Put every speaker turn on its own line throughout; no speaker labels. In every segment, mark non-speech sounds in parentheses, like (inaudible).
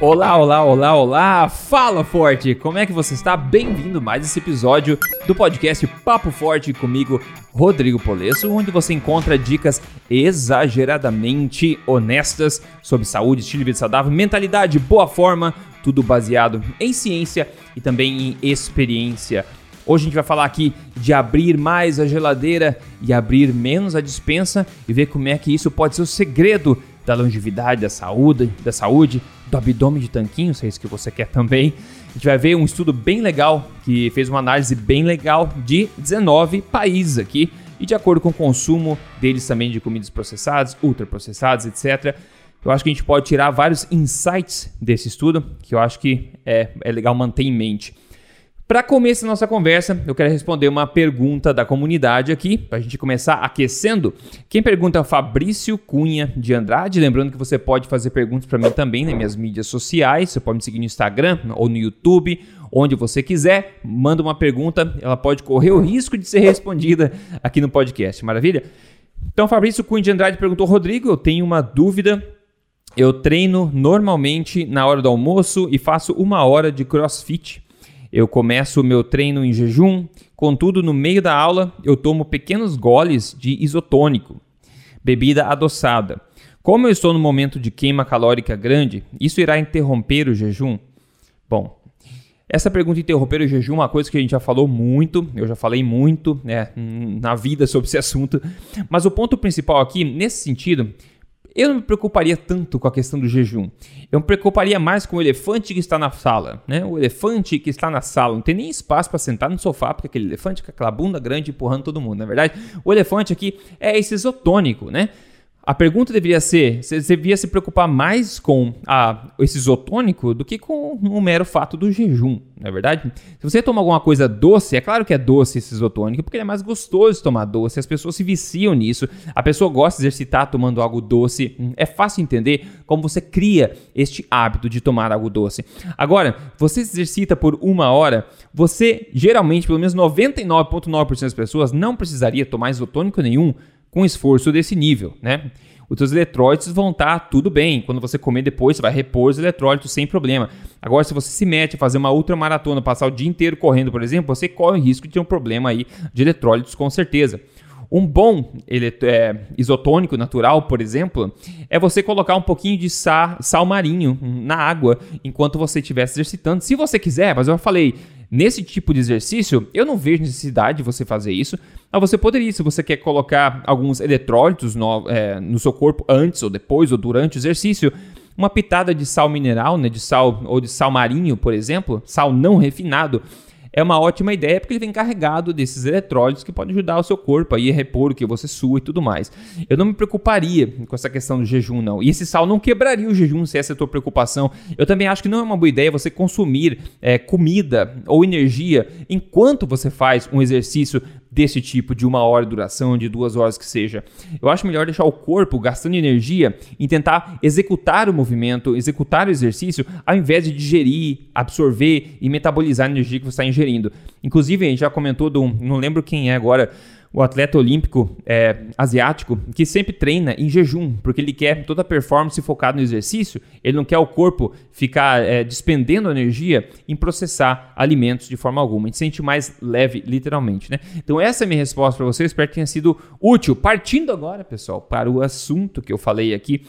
Olá, olá, olá, olá! Fala Forte! Como é que você está? Bem-vindo mais esse episódio do podcast Papo Forte comigo, Rodrigo Polesso, onde você encontra dicas exageradamente honestas sobre saúde, estilo de vida saudável, mentalidade, boa forma, tudo baseado em ciência e também em experiência. Hoje a gente vai falar aqui de abrir mais a geladeira e abrir menos a dispensa e ver como é que isso pode ser o segredo da longevidade, da saúde, da saúde, do abdômen de tanquinho, se é isso que você quer também. A gente vai ver um estudo bem legal que fez uma análise bem legal de 19 países aqui e de acordo com o consumo deles também de comidas processadas, ultraprocessadas, etc. Eu acho que a gente pode tirar vários insights desse estudo que eu acho que é, é legal manter em mente. Para começar nossa conversa, eu quero responder uma pergunta da comunidade aqui, para a gente começar aquecendo. Quem pergunta é Fabrício Cunha de Andrade. Lembrando que você pode fazer perguntas para mim também nas minhas mídias sociais. Você pode me seguir no Instagram ou no YouTube, onde você quiser. Manda uma pergunta, ela pode correr o risco de ser respondida aqui no podcast. Maravilha? Então, Fabrício Cunha de Andrade perguntou: Rodrigo, eu tenho uma dúvida. Eu treino normalmente na hora do almoço e faço uma hora de crossfit. Eu começo o meu treino em jejum, contudo, no meio da aula eu tomo pequenos goles de isotônico, bebida adoçada. Como eu estou no momento de queima calórica grande, isso irá interromper o jejum? Bom, essa pergunta interromper o jejum é uma coisa que a gente já falou muito, eu já falei muito né, na vida sobre esse assunto, mas o ponto principal aqui, nesse sentido, eu não me preocuparia tanto com a questão do jejum. Eu me preocuparia mais com o elefante que está na sala, né? O elefante que está na sala. Não tem nem espaço para sentar no sofá, porque aquele elefante com aquela bunda grande empurrando todo mundo, na é verdade. O elefante aqui é esse isotônico, né? A pergunta deveria ser: você devia se preocupar mais com a, esse isotônico do que com o mero fato do jejum, não é verdade? Se você toma alguma coisa doce, é claro que é doce esse isotônico, porque é mais gostoso tomar doce, as pessoas se viciam nisso, a pessoa gosta de exercitar tomando algo doce, é fácil entender como você cria este hábito de tomar algo doce. Agora, você se exercita por uma hora, você geralmente, pelo menos 99,9% das pessoas, não precisaria tomar isotônico nenhum com esforço desse nível, né? Os seus eletrólitos vão estar tá tudo bem. Quando você comer depois, você vai repor os eletrólitos sem problema. Agora, se você se mete a fazer uma ultramaratona, passar o dia inteiro correndo, por exemplo, você corre o risco de ter um problema aí de eletrólitos com certeza. Um bom é, isotônico natural, por exemplo, é você colocar um pouquinho de sal, sal marinho na água enquanto você estiver se exercitando. Se você quiser, mas eu falei, Nesse tipo de exercício, eu não vejo necessidade de você fazer isso, mas você poderia, se você quer colocar alguns eletrólitos no, é, no seu corpo antes ou depois ou durante o exercício, uma pitada de sal mineral, né, de sal ou de sal marinho, por exemplo, sal não refinado, é uma ótima ideia porque ele vem carregado desses eletrólitos que podem ajudar o seu corpo aí a repor o que você sua e tudo mais. Eu não me preocuparia com essa questão do jejum, não. E esse sal não quebraria o jejum se essa é a tua preocupação. Eu também acho que não é uma boa ideia você consumir é, comida ou energia enquanto você faz um exercício desse tipo, de uma hora de duração, de duas horas que seja. Eu acho melhor deixar o corpo gastando energia em tentar executar o movimento, executar o exercício, ao invés de digerir, absorver e metabolizar a energia que você está ingerindo. Inclusive, já comentou, do, não lembro quem é agora, o atleta olímpico é, asiático que sempre treina em jejum, porque ele quer toda a performance focada no exercício, ele não quer o corpo ficar é, despendendo energia em processar alimentos de forma alguma. A gente sente mais leve, literalmente. Né? Então, essa é a minha resposta para vocês. Espero que tenha sido útil. Partindo agora, pessoal, para o assunto que eu falei aqui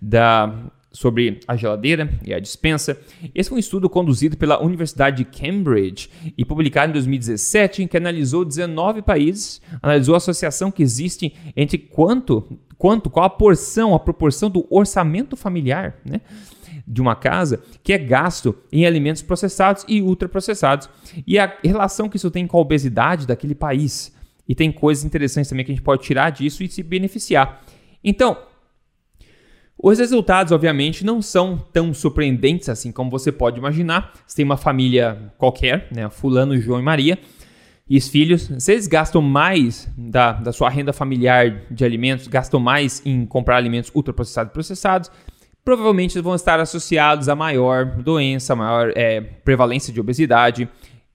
da sobre a geladeira e a dispensa. Esse foi um estudo conduzido pela Universidade de Cambridge e publicado em 2017, em que analisou 19 países, analisou a associação que existe entre quanto, quanto, qual a porção, a proporção do orçamento familiar, né? de uma casa que é gasto em alimentos processados e ultraprocessados e a relação que isso tem com a obesidade daquele país. E tem coisas interessantes também que a gente pode tirar disso e se beneficiar. Então, os resultados, obviamente, não são tão surpreendentes assim como você pode imaginar. Você tem uma família qualquer, né? Fulano, João e Maria, e os filhos, se eles gastam mais da, da sua renda familiar de alimentos, gastam mais em comprar alimentos ultraprocessados e processados, provavelmente vão estar associados a maior doença, maior é, prevalência de obesidade,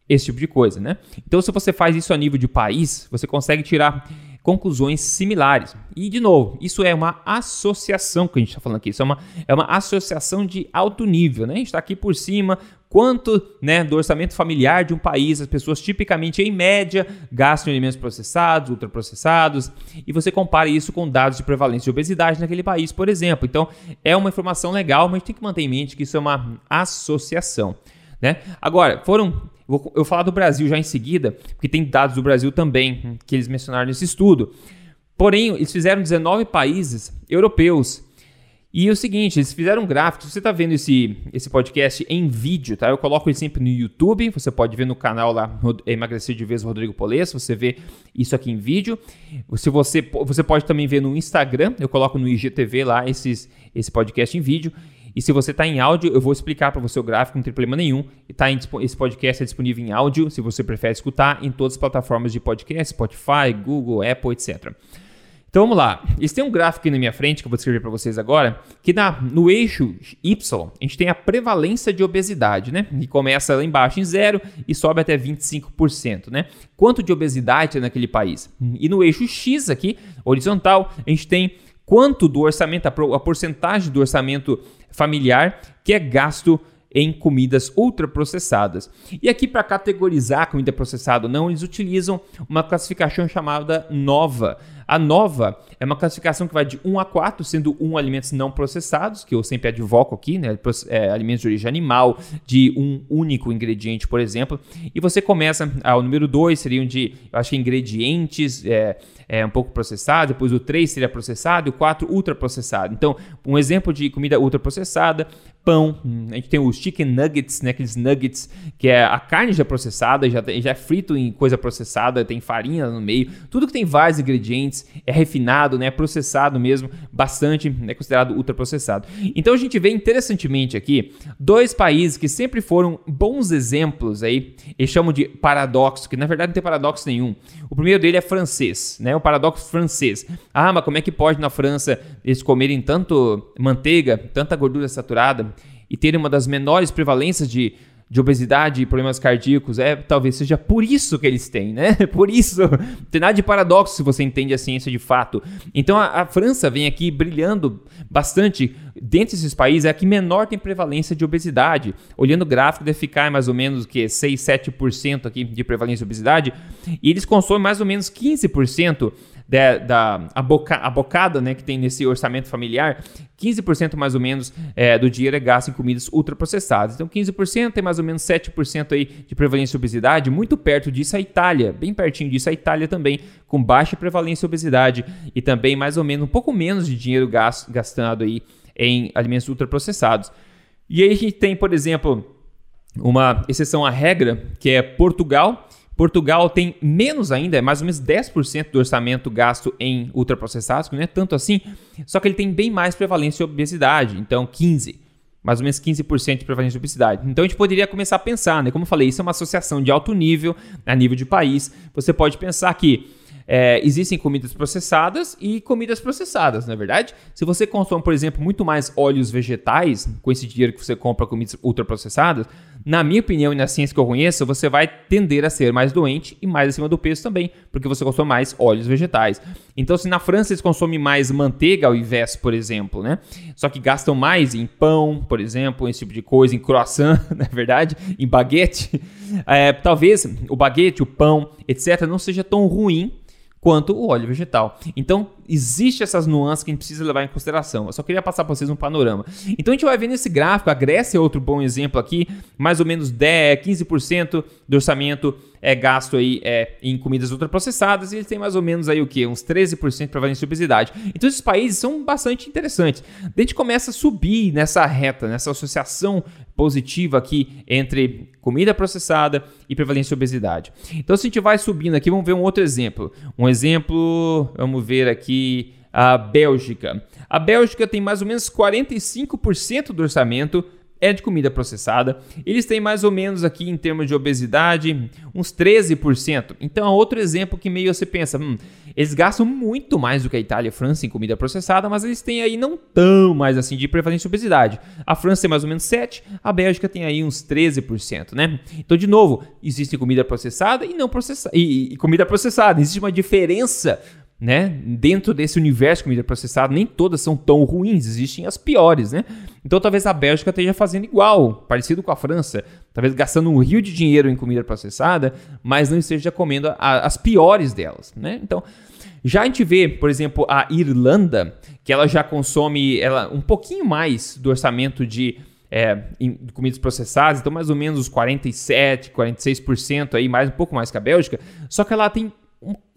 esse tipo de coisa, né? Então, se você faz isso a nível de país, você consegue tirar conclusões similares. E, de novo, isso é uma associação que a gente está falando aqui. Isso é uma, é uma associação de alto nível. Né? A gente está aqui por cima quanto né, do orçamento familiar de um país as pessoas tipicamente, em média, gastam em alimentos processados, ultraprocessados, e você compara isso com dados de prevalência de obesidade naquele país, por exemplo. Então, é uma informação legal, mas tem que manter em mente que isso é uma associação. Né? Agora, foram. Eu vou falar do Brasil já em seguida, porque tem dados do Brasil também que eles mencionaram nesse estudo. Porém, eles fizeram 19 países europeus e é o seguinte, eles fizeram um gráfico. Se você está vendo esse, esse podcast em vídeo, tá? Eu coloco ele sempre no YouTube. Você pode ver no canal lá, Emagrecer de Vez Rodrigo Polesso. Você vê isso aqui em vídeo. Se você, você pode também ver no Instagram. Eu coloco no IGTV lá esses, esse podcast em vídeo. E se você está em áudio, eu vou explicar para você o gráfico, não tem problema nenhum. E tá em, esse podcast é disponível em áudio, se você prefere escutar, em todas as plataformas de podcast, Spotify, Google, Apple, etc. Então vamos lá. Eles têm um gráfico aqui na minha frente que eu vou descrever para vocês agora, que na, no eixo Y a gente tem a prevalência de obesidade, né? Que começa lá embaixo em zero e sobe até 25%, né? Quanto de obesidade tem naquele país? E no eixo X aqui, horizontal, a gente tem quanto do orçamento, a porcentagem do orçamento familiar que é gasto em comidas ultraprocessadas. E aqui, para categorizar a comida processada ou não, eles utilizam uma classificação chamada NOVA. A nova é uma classificação que vai de 1 a 4, sendo 1 alimentos não processados, que eu sempre advoco aqui, né? É, alimentos de origem animal, de um único ingrediente, por exemplo. E você começa, ah, o número 2 seriam de, eu acho que ingredientes é, é, um pouco processados, depois o 3 seria processado e o 4 ultraprocessado. Então, um exemplo de comida ultraprocessada, pão, hum, a gente tem os chicken nuggets, né? aqueles nuggets que é a carne já processada, já, já é frito em coisa processada, tem farinha no meio, tudo que tem vários ingredientes é refinado, né, é processado mesmo, bastante, é considerado ultraprocessado. Então a gente vê interessantemente aqui dois países que sempre foram bons exemplos aí, eles chamam de paradoxo, que na verdade não tem paradoxo nenhum. O primeiro dele é francês, né, o paradoxo francês. Ah, mas como é que pode na França eles comerem tanto manteiga, tanta gordura saturada e terem uma das menores prevalências de de obesidade e problemas cardíacos, é talvez seja por isso que eles têm, né? (laughs) Por isso, não tem nada de paradoxo se você entende a ciência de fato. Então a, a França vem aqui brilhando bastante dentre esses países é a que menor tem prevalência de obesidade. Olhando o gráfico, deve ficar mais ou menos que 6, 7% aqui de prevalência de obesidade, e eles consomem mais ou menos 15% da, da a, boca, a bocada né, que tem nesse orçamento familiar, 15% mais ou menos é, do dinheiro é gasto em comidas ultraprocessadas. Então 15% tem mais ou menos 7% aí de prevalência de obesidade, muito perto disso a Itália, bem pertinho disso a Itália também, com baixa prevalência de obesidade e também mais ou menos um pouco menos de dinheiro gasto, gastado aí em alimentos ultraprocessados. E aí a gente tem, por exemplo, uma exceção à regra, que é Portugal. Portugal tem menos ainda, é mais ou menos 10% do orçamento gasto em ultraprocessados, que não é tanto assim, só que ele tem bem mais prevalência de obesidade, então 15%, mais ou menos 15% de prevalência de obesidade. Então a gente poderia começar a pensar, né? Como eu falei, isso é uma associação de alto nível, a nível de país. Você pode pensar que é, existem comidas processadas e comidas processadas, não é verdade? Se você consome, por exemplo, muito mais óleos vegetais, com esse dinheiro que você compra comidas ultraprocessadas, na minha opinião e na ciência que eu conheço, você vai tender a ser mais doente e mais acima do peso também, porque você consome mais óleos vegetais. Então, se na França eles consomem mais manteiga ao invés, por exemplo, né? Só que gastam mais em pão, por exemplo, esse tipo de coisa, em croissant, (laughs) na é verdade, em baguete, é, talvez o baguete, o pão, etc., não seja tão ruim quanto o óleo vegetal. Então, existe essas nuances que a gente precisa levar em consideração. Eu só queria passar para vocês um panorama. Então, a gente vai ver nesse gráfico, a Grécia é outro bom exemplo aqui, mais ou menos 10, 15% do orçamento é gasto aí é, em comidas ultraprocessadas e eles têm mais ou menos aí o que? Uns 13% de prevalência de obesidade. Então, esses países são bastante interessantes. Daí a gente começa a subir nessa reta, nessa associação positiva aqui entre comida processada e prevalência de obesidade. Então, se a gente vai subindo aqui, vamos ver um outro exemplo. Um exemplo, vamos ver aqui a Bélgica. A Bélgica tem mais ou menos 45% do orçamento é de comida processada. Eles têm mais ou menos aqui em termos de obesidade uns 13%. Então é outro exemplo que meio você pensa, hum, eles gastam muito mais do que a Itália e a França em comida processada, mas eles têm aí não tão mais assim de prevalência de obesidade. A França tem mais ou menos 7, a Bélgica tem aí uns 13%, né? Então de novo, existe comida processada e não processada e, e comida processada. Existe uma diferença né? Dentro desse universo de comida processada, nem todas são tão ruins, existem as piores, né? Então talvez a Bélgica esteja fazendo igual, parecido com a França, talvez gastando um rio de dinheiro em comida processada, mas não esteja comendo a, as piores delas, né? Então, já a gente vê, por exemplo, a Irlanda, que ela já consome ela, um pouquinho mais do orçamento de é, em comidas processadas, então mais ou menos os 47, 46% aí, mais um pouco mais que a Bélgica, só que ela tem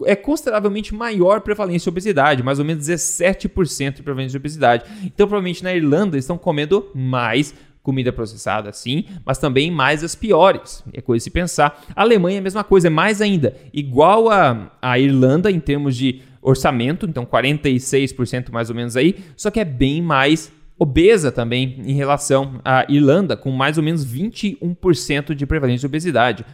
é consideravelmente maior prevalência de obesidade, mais ou menos 17% de prevalência de obesidade. Então, provavelmente na Irlanda estão comendo mais comida processada, sim, mas também mais as piores. É coisa de se pensar. A Alemanha é a mesma coisa, é mais ainda. Igual a, a Irlanda em termos de orçamento, então 46% mais ou menos aí, só que é bem mais obesa também em relação à Irlanda, com mais ou menos 21% de prevalência de obesidade.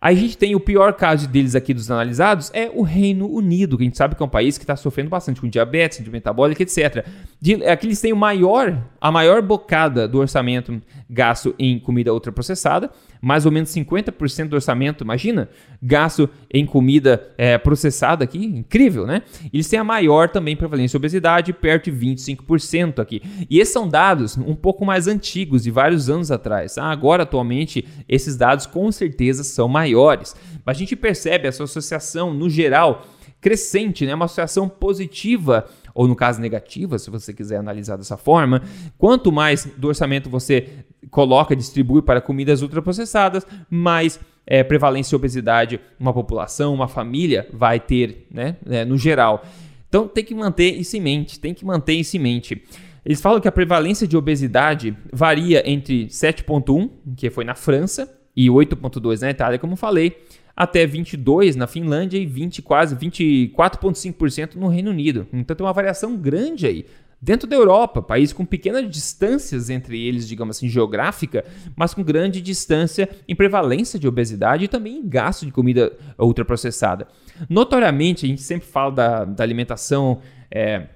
A gente tem o pior caso deles aqui dos analisados, é o Reino Unido, que a gente sabe que é um país que está sofrendo bastante com diabetes, de metabólica, etc. De, aqui eles têm o maior, a maior bocada do orçamento gasto em comida ultraprocessada, mais ou menos 50% do orçamento, imagina, gasto em comida é, processada aqui, incrível, né? Eles têm a maior também prevalência de obesidade, perto de 25% aqui. E esses são dados um pouco mais antigos, de vários anos atrás. Ah, agora, atualmente, esses dados com certeza são maiores. Mas a gente percebe essa associação, no geral, crescente, né? uma associação positiva ou no caso negativa, se você quiser analisar dessa forma, quanto mais do orçamento você coloca, distribui para comidas ultraprocessadas, mais é, prevalência de obesidade uma população, uma família vai ter, né, é, no geral. Então tem que manter isso em mente, tem que manter isso em mente. Eles falam que a prevalência de obesidade varia entre 7,1, que foi na França, e 8,2 na Itália, como falei, até 22 na Finlândia e 20 quase 24,5% no Reino Unido. Então tem uma variação grande aí. Dentro da Europa, país com pequenas distâncias entre eles, digamos assim, geográfica, mas com grande distância em prevalência de obesidade e também em gasto de comida ultraprocessada. Notoriamente, a gente sempre fala da, da alimentação é,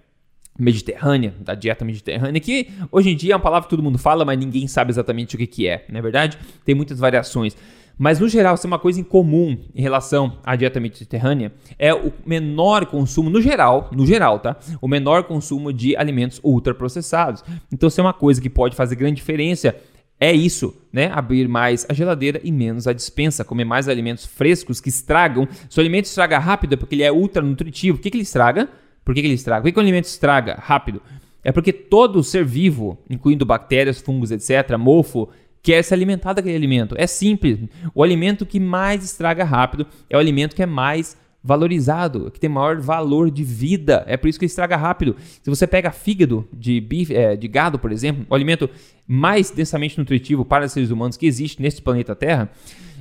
mediterrânea, da dieta mediterrânea, que hoje em dia é uma palavra que todo mundo fala, mas ninguém sabe exatamente o que, que é, não é verdade? Tem muitas variações. Mas no geral, se é uma coisa em comum em relação à dieta mediterrânea é o menor consumo, no geral, no geral, tá? O menor consumo de alimentos ultraprocessados. Então, se é uma coisa que pode fazer grande diferença, é isso, né? Abrir mais a geladeira e menos a dispensa, comer mais alimentos frescos que estragam. Se o alimento estraga rápido é porque ele é ultra nutritivo. O que, que ele estraga? Por que, que ele estraga? Por que, que o alimento estraga rápido? É porque todo ser vivo, incluindo bactérias, fungos, etc., mofo, quer se alimentar daquele alimento. É simples. O alimento que mais estraga rápido é o alimento que é mais valorizado, que tem maior valor de vida. É por isso que estraga rápido. Se você pega fígado de, bife, é, de gado, por exemplo, o alimento mais densamente nutritivo para seres humanos que existe neste planeta Terra,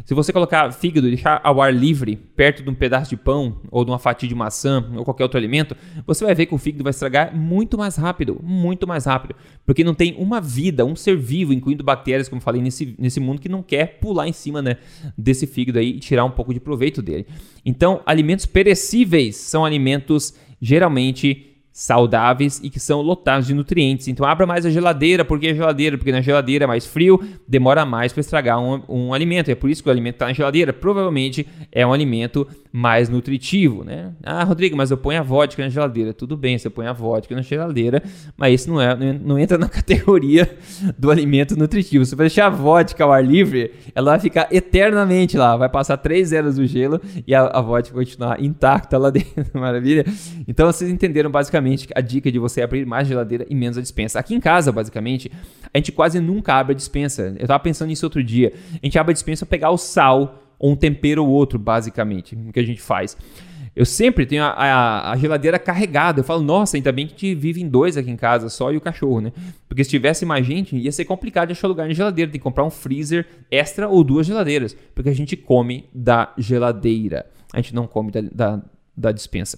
se você colocar fígado e deixar ao ar livre, perto de um pedaço de pão ou de uma fatia de maçã ou qualquer outro alimento, você vai ver que o fígado vai estragar muito mais rápido, muito mais rápido, porque não tem uma vida, um ser vivo, incluindo bactérias, como falei nesse, nesse mundo, que não quer pular em cima né, desse fígado aí e tirar um pouco de proveito dele. Então, alimentos perecíveis são alimentos geralmente saudáveis e que são lotados de nutrientes. Então abra mais a geladeira, porque a geladeira, porque na geladeira é mais frio, demora mais para estragar um, um, alimento. É por isso que o alimento está na geladeira. Provavelmente é um alimento mais nutritivo, né? Ah, Rodrigo, mas eu ponho a vodka na geladeira. Tudo bem, você põe a vodka na geladeira, mas isso não é, não entra na (laughs) categoria do alimento nutritivo. Se você deixar a vodka ao ar livre, ela vai ficar eternamente lá, vai passar três eras do gelo e a, a vodka continuar intacta lá (laughs) dentro. Maravilha? Então vocês entenderam basicamente basicamente a dica de você abrir mais geladeira e menos a dispensa. Aqui em casa, basicamente, a gente quase nunca abre a dispensa. Eu tava pensando nisso outro dia. A gente abre a dispensa para pegar o sal ou um tempero ou outro, basicamente, o que a gente faz. Eu sempre tenho a, a, a, geladeira carregada. Eu falo, nossa, ainda bem que a gente vive em dois aqui em casa, só e o cachorro, né? Porque se tivesse mais gente, ia ser complicado de achar lugar na geladeira. Tem que comprar um freezer extra ou duas geladeiras. Porque a gente come da geladeira. A gente não come da, da, da dispensa.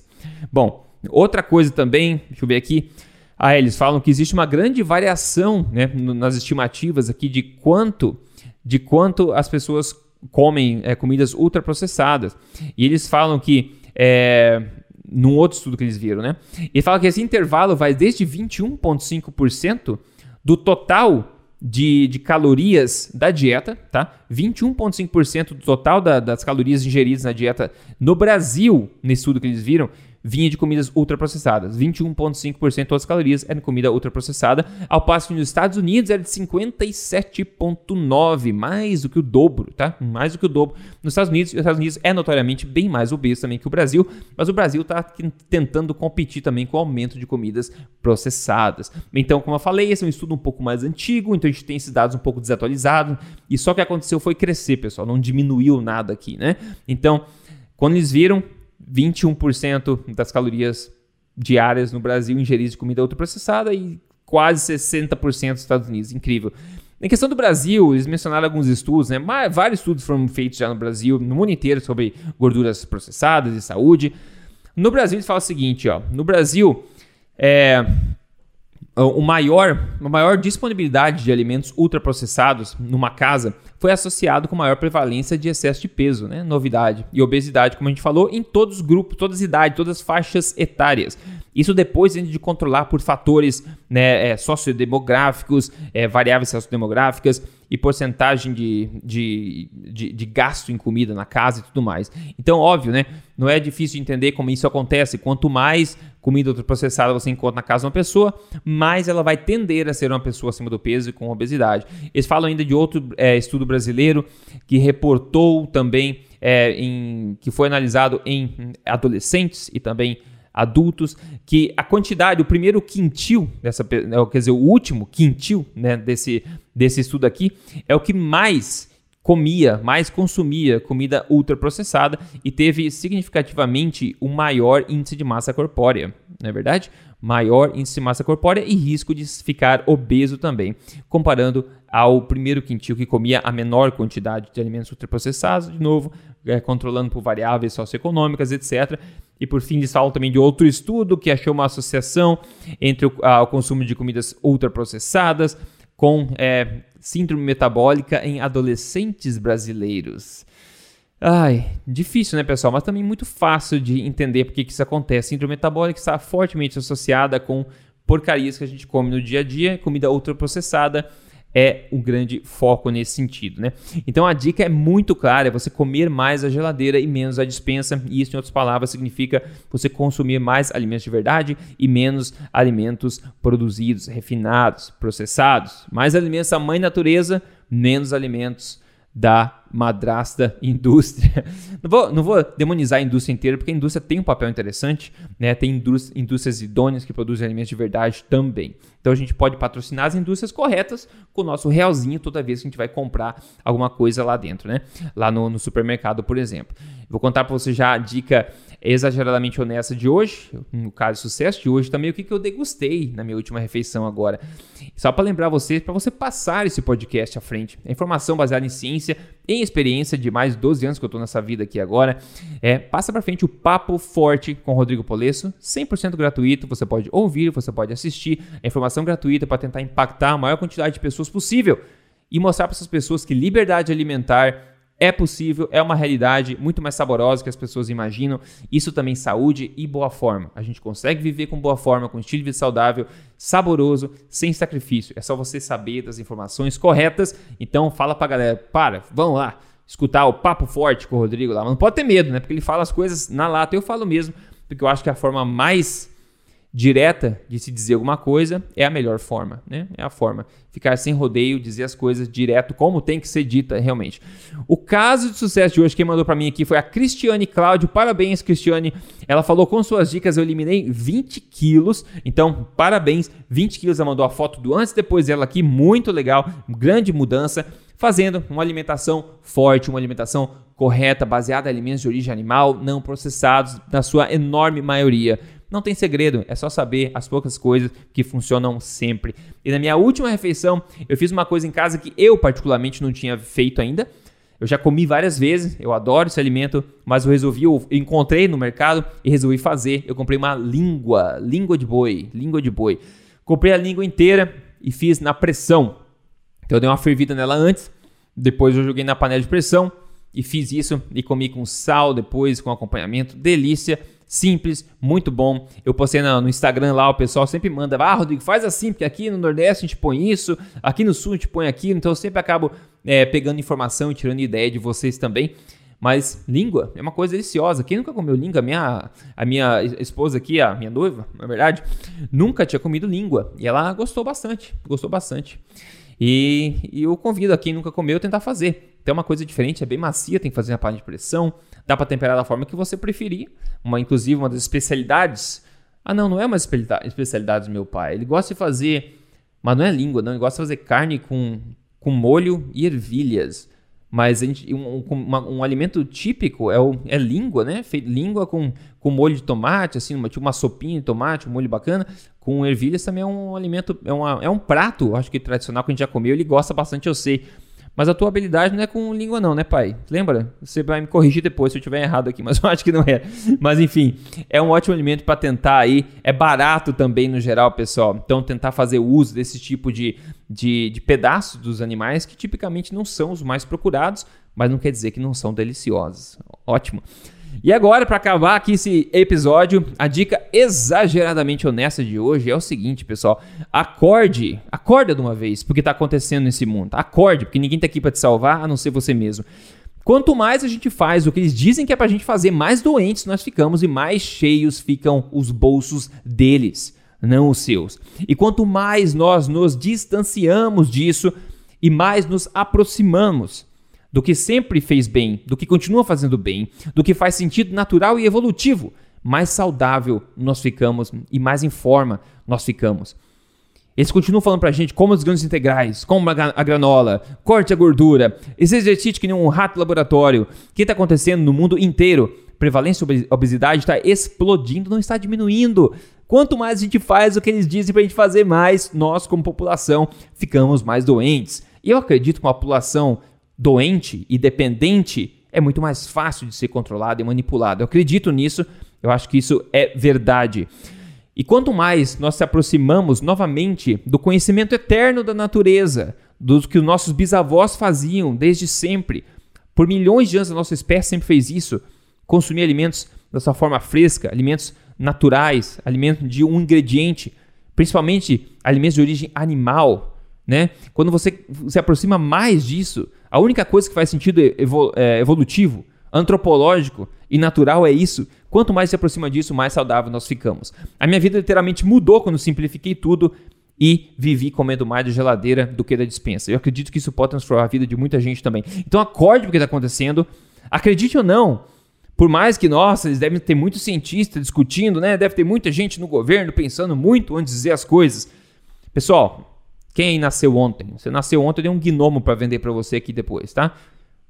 Bom, Outra coisa também, deixa eu ver aqui. Ah, eles falam que existe uma grande variação né, nas estimativas aqui de quanto, de quanto as pessoas comem é, comidas ultraprocessadas. E eles falam que, é, num outro estudo que eles viram, né? Ele fala que esse intervalo vai desde 21,5% do total de, de, calorias da dieta, tá? 21,5% do total da, das calorias ingeridas na dieta no Brasil, nesse estudo que eles viram, vinha de comidas ultraprocessadas. 21,5% das calorias eram comida ultraprocessada, ao passo que nos Estados Unidos era de 57,9%, mais do que o dobro, tá? Mais do que o dobro nos Estados Unidos. E os Estados Unidos é notoriamente bem mais obeso também que o Brasil, mas o Brasil está tentando competir também com o aumento de comidas processadas. Então, como eu falei, esse é um estudo um pouco mais antigo, então a gente tem esses dados um pouco desatualizados, e só o que aconteceu foi crescer, pessoal, não diminuiu nada aqui, né? Então, quando eles viram 21% das calorias diárias no Brasil ingeridas de comida ultraprocessada e quase 60% nos Estados Unidos. Incrível. Em questão do Brasil, eles mencionaram alguns estudos, né? vários estudos foram feitos já no Brasil, no mundo inteiro, sobre gorduras processadas e saúde. No Brasil, eles falam o seguinte: ó, no Brasil, é, o maior, a maior disponibilidade de alimentos ultraprocessados numa casa foi associado com maior prevalência de excesso de peso, né? novidade, e obesidade, como a gente falou, em todos os grupos, todas as idades, todas as faixas etárias. Isso depois de controlar por fatores né, é, sociodemográficos, é, variáveis sociodemográficas e porcentagem de, de, de, de, gasto em comida na casa e tudo mais. Então, óbvio, né? Não é difícil de entender como isso acontece. Quanto mais comida ultraprocessada você encontra na casa de uma pessoa, mais ela vai tender a ser uma pessoa acima do peso e com obesidade. Eles falam ainda de outro é, estudo brasileiro que reportou também, é, em, que foi analisado em adolescentes e também adultos, que a quantidade, o primeiro quintil dessa, né, quer dizer, o último quintil né, desse, desse estudo aqui, é o que mais comia, mais consumia comida ultraprocessada e teve significativamente um maior índice de massa corpórea, não é verdade? Maior índice de massa corpórea e risco de ficar obeso também, comparando ao primeiro quintil que comia a menor quantidade de alimentos ultraprocessados, de novo, é, controlando por variáveis socioeconômicas, etc. E por fim, eles falam também de outro estudo que achou uma associação entre o, a, o consumo de comidas ultraprocessadas com é, síndrome metabólica em adolescentes brasileiros. Ai, difícil, né, pessoal? Mas também muito fácil de entender porque que isso acontece. Síndrome metabólica está fortemente associada com porcarias que a gente come no dia a dia, comida ultraprocessada é um grande foco nesse sentido, né? Então a dica é muito clara, é você comer mais a geladeira e menos a dispensa, e isso em outras palavras significa você consumir mais alimentos de verdade e menos alimentos produzidos, refinados, processados. Mais alimentos da mãe natureza, menos alimentos da madrasta (laughs) indústria. Não vou, não vou demonizar a indústria inteira, porque a indústria tem um papel interessante, né? tem indústrias idôneas que produzem alimentos de verdade também. Então a gente pode patrocinar as indústrias corretas com o nosso realzinho toda vez que a gente vai comprar alguma coisa lá dentro, né? Lá no, no supermercado, por exemplo. Vou contar para você já a dica exageradamente honesta de hoje, no caso sucesso de hoje também, o que, que eu degustei na minha última refeição agora. Só para lembrar você, para você passar esse podcast à frente. É informação baseada em ciência, em experiência de mais de 12 anos que eu estou nessa vida aqui agora. É, passa para frente o Papo Forte com Rodrigo Polesso, 100% gratuito, você pode ouvir, você pode assistir, é informação gratuita para tentar impactar a maior quantidade de pessoas possível e mostrar para essas pessoas que liberdade alimentar é possível, é uma realidade muito mais saborosa que as pessoas imaginam. Isso também saúde e boa forma. A gente consegue viver com boa forma, com estilo de vida saudável, saboroso, sem sacrifício. É só você saber das informações corretas. Então fala pra galera, para, vamos lá, escutar o papo forte com o Rodrigo lá. Mas não pode ter medo, né? Porque ele fala as coisas na lata. Eu falo mesmo, porque eu acho que é a forma mais direta de se dizer alguma coisa é a melhor forma, né? É a forma. Ficar sem rodeio, dizer as coisas direto como tem que ser dita realmente. O caso de sucesso de hoje, quem mandou para mim aqui foi a Cristiane Cláudio. Parabéns, Cristiane. Ela falou com suas dicas, eu eliminei 20 quilos. Então, parabéns. 20 quilos, ela mandou a foto do antes e depois dela aqui. Muito legal. Grande mudança. Fazendo uma alimentação forte, uma alimentação correta, baseada em alimentos de origem animal, não processados, na sua enorme maioria. Não tem segredo, é só saber as poucas coisas que funcionam sempre. E na minha última refeição, eu fiz uma coisa em casa que eu particularmente não tinha feito ainda. Eu já comi várias vezes, eu adoro esse alimento, mas eu resolvi, eu encontrei no mercado e resolvi fazer. Eu comprei uma língua, língua de boi, língua de boi. Comprei a língua inteira e fiz na pressão. Então eu dei uma fervida nela antes, depois eu joguei na panela de pressão e fiz isso e comi com sal depois, com acompanhamento, delícia simples, muito bom. Eu postei no, no, Instagram lá, o pessoal sempre manda, ah, Rodrigo, faz assim, porque aqui no Nordeste a gente põe isso, aqui no Sul a gente põe aquilo, então eu sempre acabo é, pegando informação e tirando ideia de vocês também. Mas língua é uma coisa deliciosa. Quem nunca comeu língua? A minha, a minha esposa aqui, a minha noiva, na verdade, nunca tinha comido língua. E ela gostou bastante. Gostou bastante. E, e eu convido a quem nunca comeu tentar fazer. Tem uma coisa diferente, é bem macia, tem que fazer na panela de pressão. Dá para temperar da forma que você preferir. Uma, inclusive, uma das especialidades. Ah, não, não é uma especialidade do meu pai. Ele gosta de fazer. Mas não é língua, não. Ele gosta de fazer carne com, com molho e ervilhas. Mas gente, um, um, um, alimento típico é, o, é língua, né? Feito língua com, com molho de tomate, assim, uma, tipo uma sopinha de tomate, um molho bacana. Com ervilhas também é um alimento, é, uma, é um prato, acho que tradicional que a gente já comeu. Ele gosta bastante, eu sei. Mas a tua habilidade não é com língua não, né, pai? Lembra? Você vai me corrigir depois se eu estiver errado aqui, (laughs) mas eu acho que não é. Mas enfim, é um ótimo alimento para tentar aí. É barato também no geral, pessoal. Então tentar fazer uso desse tipo de, de, de pedaços dos animais que tipicamente não são os mais procurados, mas não quer dizer que não são deliciosos. Ótimo. E agora, para acabar aqui esse episódio, a dica exageradamente honesta de hoje é o seguinte, pessoal: acorde, acorda de uma vez, porque está acontecendo nesse mundo. Acorde, porque ninguém está aqui para te salvar, a não ser você mesmo. Quanto mais a gente faz o que eles dizem que é para a gente fazer, mais doentes nós ficamos e mais cheios ficam os bolsos deles, não os seus. E quanto mais nós nos distanciamos disso e mais nos aproximamos do que sempre fez bem, do que continua fazendo bem, do que faz sentido natural e evolutivo, mais saudável nós ficamos e mais em forma nós ficamos. Eles continuam falando pra gente como os grãos integrais, como a granola, corte a gordura, esse exercício que nem um rato laboratório. O que está acontecendo no mundo inteiro? Prevalência de obesidade está explodindo, não está diminuindo. Quanto mais a gente faz o que eles dizem para a gente fazer, mais nós, como população, ficamos mais doentes. E eu acredito que uma população doente e dependente é muito mais fácil de ser controlado e manipulado. Eu acredito nisso, eu acho que isso é verdade. E quanto mais nós se aproximamos novamente do conhecimento eterno da natureza, do que os nossos bisavós faziam desde sempre, por milhões de anos a nossa espécie sempre fez isso, consumir alimentos da sua forma fresca, alimentos naturais, alimentos de um ingrediente, principalmente alimentos de origem animal, né? Quando você se aproxima mais disso, a única coisa que faz sentido é, evolutivo, antropológico e natural é isso. Quanto mais se aproxima disso, mais saudável nós ficamos. A minha vida literalmente mudou quando simplifiquei tudo e vivi comendo mais da geladeira do que da dispensa. Eu acredito que isso pode transformar a vida de muita gente também. Então acorde o que está acontecendo. Acredite ou não, por mais que, nossa, eles devem ter muitos cientistas discutindo, né? Deve ter muita gente no governo pensando muito antes de dizer as coisas. Pessoal, quem aí nasceu ontem? Você nasceu ontem, eu dei um gnomo para vender para você aqui depois, tá?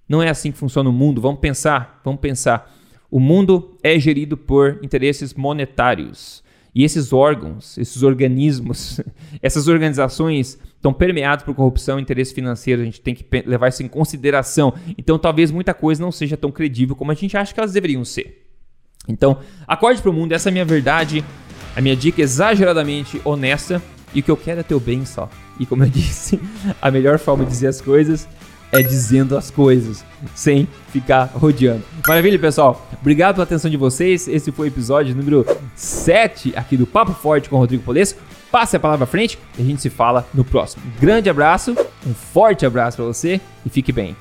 Não é assim que funciona o mundo. Vamos pensar, vamos pensar. O mundo é gerido por interesses monetários. E esses órgãos, esses organismos, (laughs) essas organizações estão permeados por corrupção e interesse financeiro. A gente tem que levar isso em consideração. Então, talvez muita coisa não seja tão credível como a gente acha que elas deveriam ser. Então, acorde para o mundo. Essa é a minha verdade, a minha dica exageradamente honesta. E o que eu quero é teu bem só. E como eu (laughs) disse, a melhor forma de dizer as coisas é dizendo as coisas, sem ficar rodeando. Maravilha, pessoal. Obrigado pela atenção de vocês. Esse foi o episódio número 7 aqui do Papo Forte com Rodrigo Polesso. Passe a palavra à frente e a gente se fala no próximo. grande abraço, um forte abraço para você e fique bem.